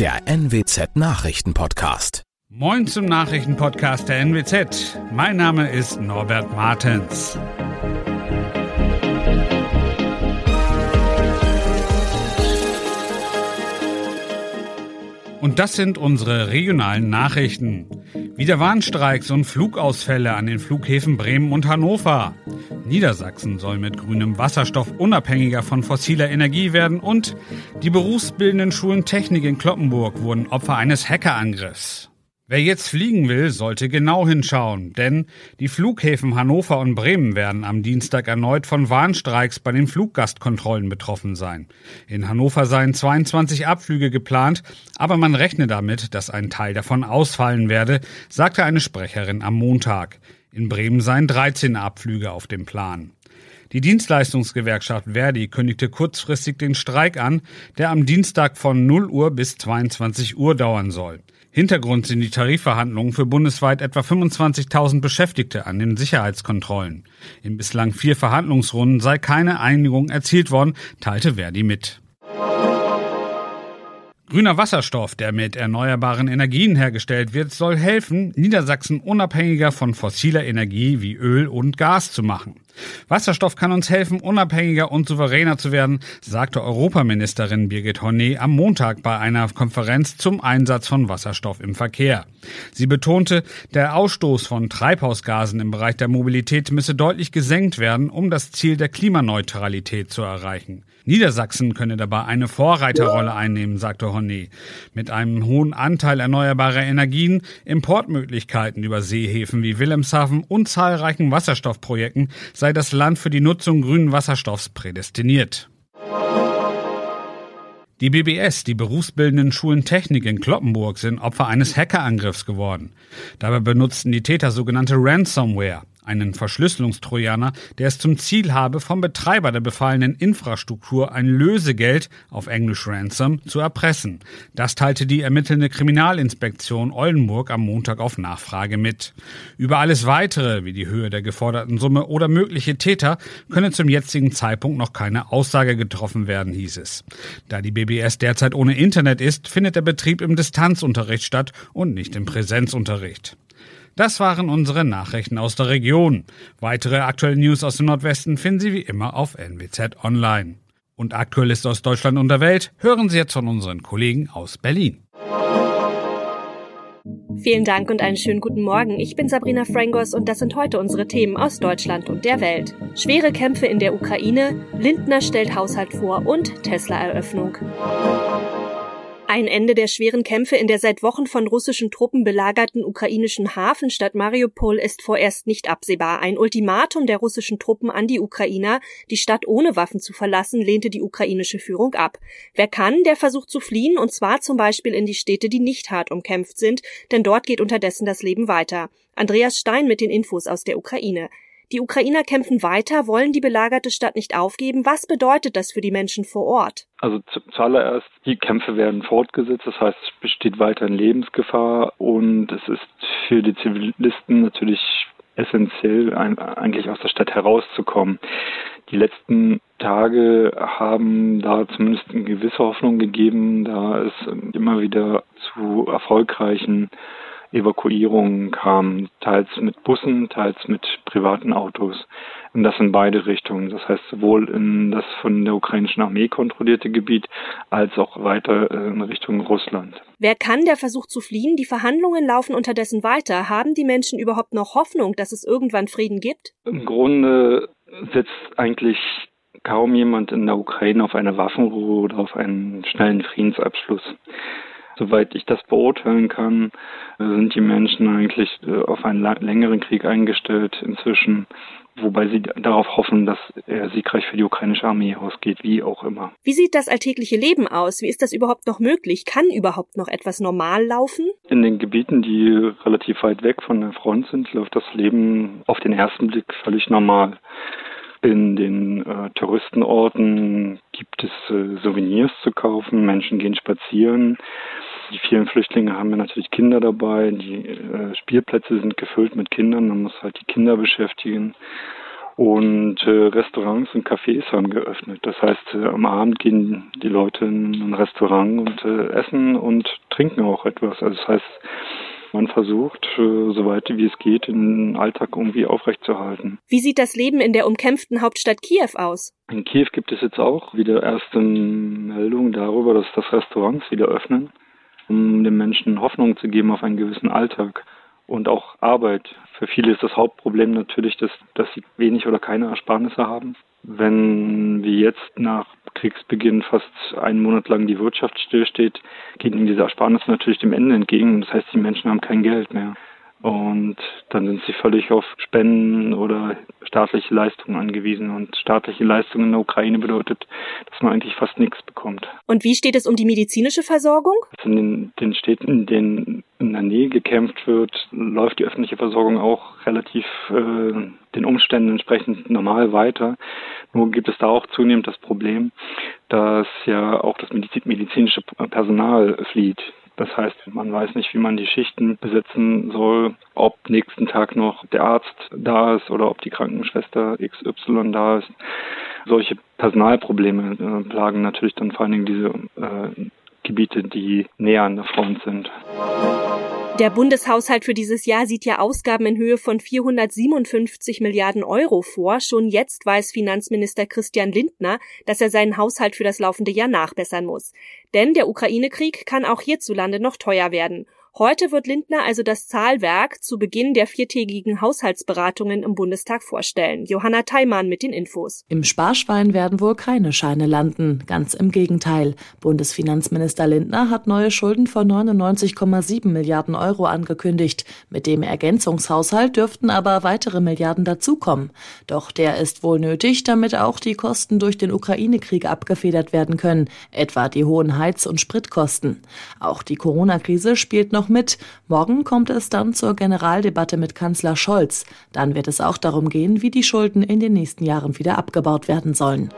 der NWZ Nachrichtenpodcast. Moin zum Nachrichtenpodcast der NWZ. Mein Name ist Norbert Martens. Und das sind unsere regionalen Nachrichten. Wieder Warnstreiks und Flugausfälle an den Flughäfen Bremen und Hannover. Niedersachsen soll mit grünem Wasserstoff unabhängiger von fossiler Energie werden und die berufsbildenden Schulen Technik in Kloppenburg wurden Opfer eines Hackerangriffs. Wer jetzt fliegen will, sollte genau hinschauen, denn die Flughäfen Hannover und Bremen werden am Dienstag erneut von Warnstreiks bei den Fluggastkontrollen betroffen sein. In Hannover seien 22 Abflüge geplant, aber man rechne damit, dass ein Teil davon ausfallen werde, sagte eine Sprecherin am Montag. In Bremen seien 13 Abflüge auf dem Plan. Die Dienstleistungsgewerkschaft Verdi kündigte kurzfristig den Streik an, der am Dienstag von 0 Uhr bis 22 Uhr dauern soll. Hintergrund sind die Tarifverhandlungen für bundesweit etwa 25.000 Beschäftigte an den Sicherheitskontrollen. In bislang vier Verhandlungsrunden sei keine Einigung erzielt worden, teilte Verdi mit. Grüner Wasserstoff, der mit erneuerbaren Energien hergestellt wird, soll helfen, Niedersachsen unabhängiger von fossiler Energie wie Öl und Gas zu machen. Wasserstoff kann uns helfen, unabhängiger und souveräner zu werden, sagte Europaministerin Birgit Horné am Montag bei einer Konferenz zum Einsatz von Wasserstoff im Verkehr. Sie betonte, der Ausstoß von Treibhausgasen im Bereich der Mobilität müsse deutlich gesenkt werden, um das Ziel der Klimaneutralität zu erreichen. Niedersachsen könne dabei eine Vorreiterrolle einnehmen, sagte Honnet. Mit einem hohen Anteil erneuerbarer Energien, Importmöglichkeiten über Seehäfen wie Wilhelmshaven und zahlreichen Wasserstoffprojekten sei das Land für die Nutzung grünen Wasserstoffs prädestiniert. Die BBS, die berufsbildenden Schulen Technik in Kloppenburg, sind Opfer eines Hackerangriffs geworden. Dabei benutzten die Täter sogenannte Ransomware einen Verschlüsselungstrojaner, der es zum Ziel habe, vom Betreiber der befallenen Infrastruktur ein Lösegeld, auf Englisch Ransom, zu erpressen. Das teilte die ermittelnde Kriminalinspektion Oldenburg am Montag auf Nachfrage mit. Über alles weitere, wie die Höhe der geforderten Summe oder mögliche Täter, könne zum jetzigen Zeitpunkt noch keine Aussage getroffen werden, hieß es. Da die BBS derzeit ohne Internet ist, findet der Betrieb im Distanzunterricht statt und nicht im Präsenzunterricht. Das waren unsere Nachrichten aus der Region. Weitere aktuelle News aus dem Nordwesten finden Sie wie immer auf NWZ Online. Und aktuell ist aus Deutschland und der Welt, hören Sie jetzt von unseren Kollegen aus Berlin. Vielen Dank und einen schönen guten Morgen. Ich bin Sabrina Frangos und das sind heute unsere Themen aus Deutschland und der Welt. Schwere Kämpfe in der Ukraine, Lindner stellt Haushalt vor und Tesla-Eröffnung. Ein Ende der schweren Kämpfe in der seit Wochen von russischen Truppen belagerten ukrainischen Hafenstadt Mariupol ist vorerst nicht absehbar. Ein Ultimatum der russischen Truppen an die Ukrainer, die Stadt ohne Waffen zu verlassen, lehnte die ukrainische Führung ab. Wer kann, der versucht zu fliehen, und zwar zum Beispiel in die Städte, die nicht hart umkämpft sind, denn dort geht unterdessen das Leben weiter. Andreas Stein mit den Infos aus der Ukraine. Die Ukrainer kämpfen weiter, wollen die belagerte Stadt nicht aufgeben. Was bedeutet das für die Menschen vor Ort? Also zuallererst, die Kämpfe werden fortgesetzt, das heißt, es besteht weiterhin Lebensgefahr und es ist für die Zivilisten natürlich essentiell, eigentlich aus der Stadt herauszukommen. Die letzten Tage haben da zumindest eine gewisse Hoffnung gegeben, da es immer wieder zu erfolgreichen Evakuierungen kamen, teils mit Bussen, teils mit privaten Autos. Und das in beide Richtungen. Das heißt sowohl in das von der ukrainischen Armee kontrollierte Gebiet als auch weiter äh, in Richtung Russland. Wer kann, der versucht zu fliehen? Die Verhandlungen laufen unterdessen weiter. Haben die Menschen überhaupt noch Hoffnung, dass es irgendwann Frieden gibt? Im Grunde setzt eigentlich kaum jemand in der Ukraine auf eine Waffenruhe oder auf einen schnellen Friedensabschluss. Soweit ich das beurteilen kann, sind die Menschen eigentlich äh, auf einen längeren Krieg eingestellt inzwischen, wobei sie darauf hoffen, dass er siegreich für die ukrainische Armee ausgeht, wie auch immer. Wie sieht das alltägliche Leben aus? Wie ist das überhaupt noch möglich? Kann überhaupt noch etwas normal laufen? In den Gebieten, die relativ weit weg von der Front sind, läuft das Leben auf den ersten Blick völlig normal. In den äh, Touristenorten gibt es äh, Souvenirs zu kaufen, Menschen gehen spazieren. Die vielen Flüchtlinge haben ja natürlich Kinder dabei, die äh, Spielplätze sind gefüllt mit Kindern, man muss halt die Kinder beschäftigen. Und äh, Restaurants und Cafés haben geöffnet. Das heißt, äh, am Abend gehen die Leute in ein Restaurant und äh, essen und trinken auch etwas. Also das heißt, man versucht, äh, so weit wie es geht, den Alltag irgendwie aufrechtzuerhalten. Wie sieht das Leben in der umkämpften Hauptstadt Kiew aus? In Kiew gibt es jetzt auch wieder erste Meldungen darüber, dass das Restaurants wieder öffnen, um den Menschen Hoffnung zu geben auf einen gewissen Alltag und auch Arbeit. Für viele ist das Hauptproblem natürlich, dass, dass sie wenig oder keine Ersparnisse haben. Wenn wie jetzt nach Kriegsbeginn fast einen Monat lang die Wirtschaft stillsteht, gehen diese Ersparnisse natürlich dem Ende entgegen. Das heißt, die Menschen haben kein Geld mehr. Und dann sind sie völlig auf Spenden oder staatliche Leistungen angewiesen. Und staatliche Leistungen in der Ukraine bedeutet, dass man eigentlich fast nichts bekommt. Und wie steht es um die medizinische Versorgung? Also in den, den Städten, in denen in der Nähe gekämpft wird, läuft die öffentliche Versorgung auch relativ äh, den Umständen entsprechend normal weiter. Nur gibt es da auch zunehmend das Problem, dass ja auch das medizinische Personal flieht. Das heißt, man weiß nicht, wie man die Schichten besetzen soll, ob nächsten Tag noch der Arzt da ist oder ob die Krankenschwester XY da ist. Solche Personalprobleme äh, plagen natürlich dann vor allen Dingen diese äh, Gebiete, die näher an der Front sind. Der Bundeshaushalt für dieses Jahr sieht ja Ausgaben in Höhe von 457 Milliarden Euro vor. Schon jetzt weiß Finanzminister Christian Lindner, dass er seinen Haushalt für das laufende Jahr nachbessern muss. Denn der Ukraine-Krieg kann auch hierzulande noch teuer werden. Heute wird Lindner also das Zahlwerk zu Beginn der viertägigen Haushaltsberatungen im Bundestag vorstellen. Johanna Theimann mit den Infos. Im Sparschwein werden wohl keine Scheine landen. Ganz im Gegenteil. Bundesfinanzminister Lindner hat neue Schulden von 99,7 Milliarden Euro angekündigt. Mit dem Ergänzungshaushalt dürften aber weitere Milliarden dazukommen. Doch der ist wohl nötig, damit auch die Kosten durch den Ukraine-Krieg abgefedert werden können. Etwa die hohen Heiz- und Spritkosten. Auch die Corona-Krise spielt noch noch mit. Morgen kommt es dann zur Generaldebatte mit Kanzler Scholz. Dann wird es auch darum gehen, wie die Schulden in den nächsten Jahren wieder abgebaut werden sollen.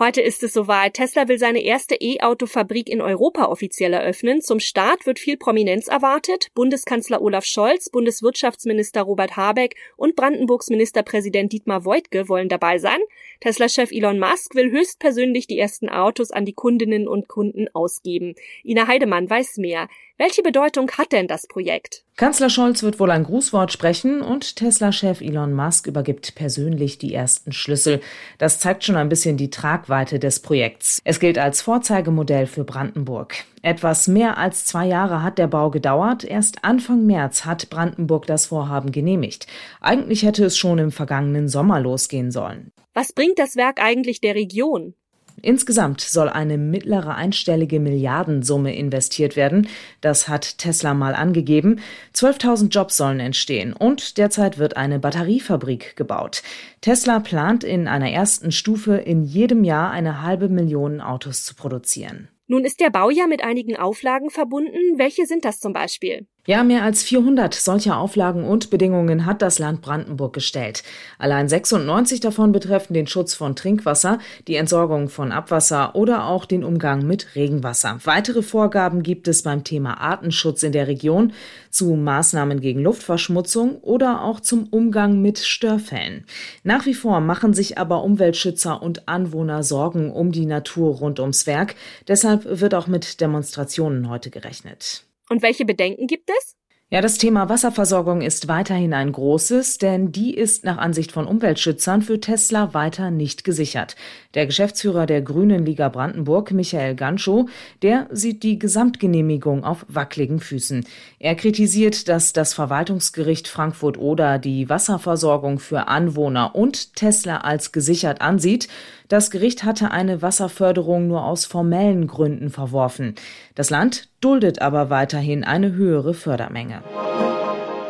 Heute ist es soweit. Tesla will seine erste E-Auto-Fabrik in Europa offiziell eröffnen. Zum Start wird viel Prominenz erwartet. Bundeskanzler Olaf Scholz, Bundeswirtschaftsminister Robert Habeck und Brandenburgs Ministerpräsident Dietmar Woidke wollen dabei sein. Tesla-Chef Elon Musk will höchstpersönlich die ersten Autos an die Kundinnen und Kunden ausgeben. Ina Heidemann weiß mehr. Welche Bedeutung hat denn das Projekt? Kanzler Scholz wird wohl ein Grußwort sprechen und Tesla-Chef Elon Musk übergibt persönlich die ersten Schlüssel. Das zeigt schon ein bisschen die Tragweite des Projekts. Es gilt als Vorzeigemodell für Brandenburg. Etwas mehr als zwei Jahre hat der Bau gedauert. Erst Anfang März hat Brandenburg das Vorhaben genehmigt. Eigentlich hätte es schon im vergangenen Sommer losgehen sollen. Was bringt das Werk eigentlich der Region? Insgesamt soll eine mittlere einstellige Milliardensumme investiert werden. Das hat Tesla mal angegeben. 12.000 Jobs sollen entstehen und derzeit wird eine Batteriefabrik gebaut. Tesla plant in einer ersten Stufe in jedem Jahr eine halbe Million Autos zu produzieren. Nun ist der Bau ja mit einigen Auflagen verbunden. Welche sind das zum Beispiel? Ja, mehr als 400 solcher Auflagen und Bedingungen hat das Land Brandenburg gestellt. Allein 96 davon betreffen den Schutz von Trinkwasser, die Entsorgung von Abwasser oder auch den Umgang mit Regenwasser. Weitere Vorgaben gibt es beim Thema Artenschutz in der Region, zu Maßnahmen gegen Luftverschmutzung oder auch zum Umgang mit Störfällen. Nach wie vor machen sich aber Umweltschützer und Anwohner Sorgen um die Natur rund ums Werk. Deshalb wird auch mit Demonstrationen heute gerechnet. Und welche Bedenken gibt es? Ja, das Thema Wasserversorgung ist weiterhin ein großes, denn die ist nach Ansicht von Umweltschützern für Tesla weiter nicht gesichert. Der Geschäftsführer der Grünen Liga Brandenburg, Michael Ganschow, der sieht die Gesamtgenehmigung auf wackeligen Füßen. Er kritisiert, dass das Verwaltungsgericht Frankfurt-Oder die Wasserversorgung für Anwohner und Tesla als gesichert ansieht. Das Gericht hatte eine Wasserförderung nur aus formellen Gründen verworfen. Das Land duldet aber weiterhin eine höhere Fördermenge.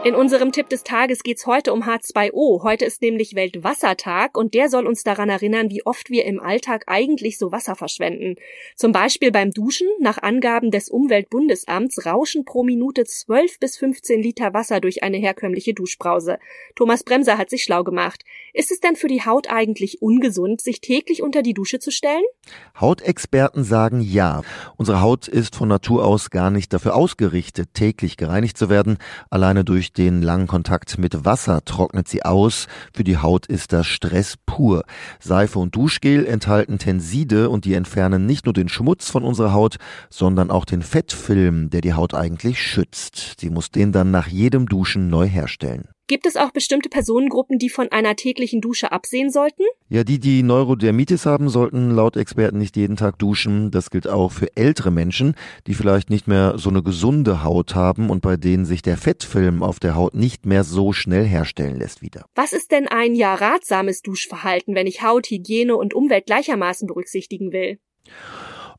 In unserem Tipp des Tages geht's heute um H2O. Heute ist nämlich Weltwassertag und der soll uns daran erinnern, wie oft wir im Alltag eigentlich so Wasser verschwenden. Zum Beispiel beim Duschen. Nach Angaben des Umweltbundesamts rauschen pro Minute 12 bis 15 Liter Wasser durch eine herkömmliche Duschbrause. Thomas Bremser hat sich schlau gemacht. Ist es denn für die Haut eigentlich ungesund, sich täglich unter die Dusche zu stellen? Hautexperten sagen ja. Unsere Haut ist von Natur aus gar nicht dafür ausgerichtet, täglich gereinigt zu werden. Alleine durch den langen Kontakt mit Wasser trocknet sie aus. Für die Haut ist das Stress pur. Seife und Duschgel enthalten Tenside und die entfernen nicht nur den Schmutz von unserer Haut, sondern auch den Fettfilm, der die Haut eigentlich schützt. Sie muss den dann nach jedem Duschen neu herstellen. Gibt es auch bestimmte Personengruppen, die von einer täglichen Dusche absehen sollten? Ja, die, die Neurodermitis haben, sollten laut Experten nicht jeden Tag duschen. Das gilt auch für ältere Menschen, die vielleicht nicht mehr so eine gesunde Haut haben und bei denen sich der Fettfilm auf der Haut nicht mehr so schnell herstellen lässt wieder. Was ist denn ein ja ratsames Duschverhalten, wenn ich Haut, Hygiene und Umwelt gleichermaßen berücksichtigen will?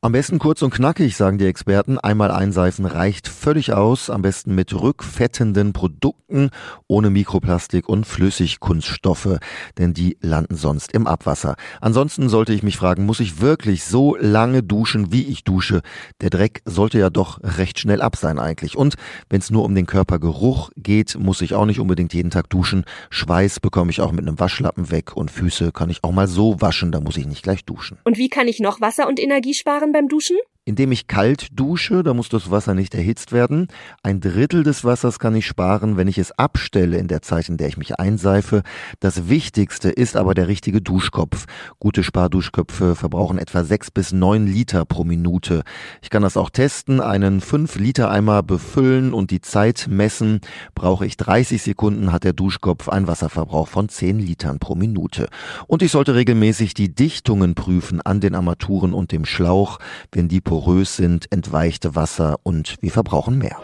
Am besten kurz und knackig, sagen die Experten. Einmal einseifen reicht völlig aus. Am besten mit rückfettenden Produkten ohne Mikroplastik und Flüssigkunststoffe, denn die landen sonst im Abwasser. Ansonsten sollte ich mich fragen, muss ich wirklich so lange duschen, wie ich dusche? Der Dreck sollte ja doch recht schnell ab sein eigentlich. Und wenn es nur um den Körpergeruch geht, muss ich auch nicht unbedingt jeden Tag duschen. Schweiß bekomme ich auch mit einem Waschlappen weg und Füße kann ich auch mal so waschen, da muss ich nicht gleich duschen. Und wie kann ich noch Wasser und Energie sparen? Machen beim Duschen? Indem ich kalt dusche, da muss das Wasser nicht erhitzt werden. Ein Drittel des Wassers kann ich sparen, wenn ich es abstelle in der Zeit, in der ich mich einseife. Das Wichtigste ist aber der richtige Duschkopf. Gute Sparduschköpfe verbrauchen etwa sechs bis neun Liter pro Minute. Ich kann das auch testen, einen fünf Liter Eimer befüllen und die Zeit messen. Brauche ich 30 Sekunden, hat der Duschkopf einen Wasserverbrauch von zehn Litern pro Minute. Und ich sollte regelmäßig die Dichtungen prüfen an den Armaturen und dem Schlauch. Wenn die porös sind, entweichte Wasser und wir verbrauchen mehr.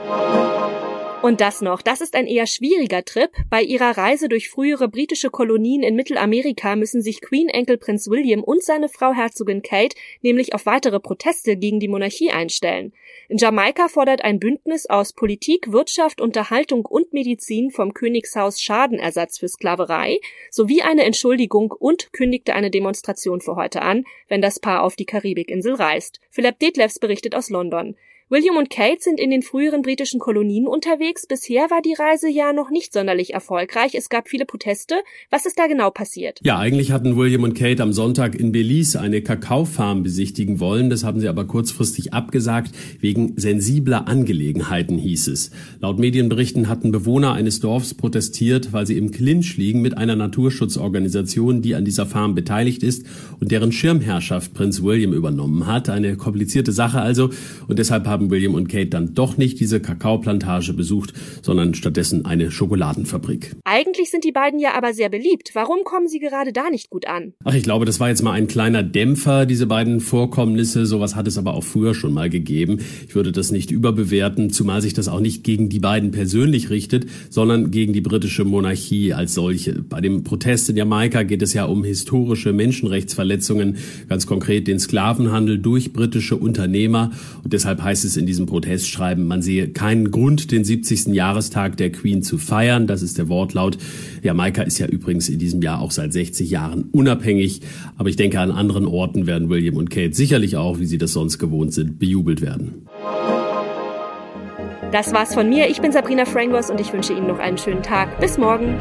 Und das noch, das ist ein eher schwieriger Trip. Bei ihrer Reise durch frühere britische Kolonien in Mittelamerika müssen sich Queen Enkel Prinz William und seine Frau Herzogin Kate nämlich auf weitere Proteste gegen die Monarchie einstellen. In Jamaika fordert ein Bündnis aus Politik, Wirtschaft, Unterhaltung und Medizin vom Königshaus Schadenersatz für Sklaverei sowie eine Entschuldigung und kündigte eine Demonstration für heute an, wenn das Paar auf die Karibikinsel reist. Philipp Detlefs berichtet aus London. William und Kate sind in den früheren britischen Kolonien unterwegs. Bisher war die Reise ja noch nicht sonderlich erfolgreich. Es gab viele Proteste. Was ist da genau passiert? Ja, eigentlich hatten William und Kate am Sonntag in Belize eine Kakaofarm besichtigen wollen. Das haben sie aber kurzfristig abgesagt. Wegen sensibler Angelegenheiten hieß es. Laut Medienberichten hatten Bewohner eines Dorfs protestiert, weil sie im Clinch liegen mit einer Naturschutzorganisation, die an dieser Farm beteiligt ist und deren Schirmherrschaft Prinz William übernommen hat. Eine komplizierte Sache also. Und deshalb haben haben William und Kate dann doch nicht diese Kakaoplantage besucht, sondern stattdessen eine Schokoladenfabrik. Eigentlich sind die beiden ja aber sehr beliebt. Warum kommen sie gerade da nicht gut an? Ach, ich glaube, das war jetzt mal ein kleiner Dämpfer, diese beiden Vorkommnisse. Sowas hat es aber auch früher schon mal gegeben. Ich würde das nicht überbewerten, zumal sich das auch nicht gegen die beiden persönlich richtet, sondern gegen die britische Monarchie als solche. Bei dem Protest in Jamaika geht es ja um historische Menschenrechtsverletzungen, ganz konkret den Sklavenhandel durch britische Unternehmer. Und deshalb heißt es es in diesem Protestschreiben, man sehe keinen Grund, den 70. Jahrestag der Queen zu feiern. Das ist der Wortlaut. Jamaika ist ja übrigens in diesem Jahr auch seit 60 Jahren unabhängig. Aber ich denke, an anderen Orten werden William und Kate sicherlich auch, wie sie das sonst gewohnt sind, bejubelt werden. Das war's von mir. Ich bin Sabrina Frangos und ich wünsche Ihnen noch einen schönen Tag. Bis morgen.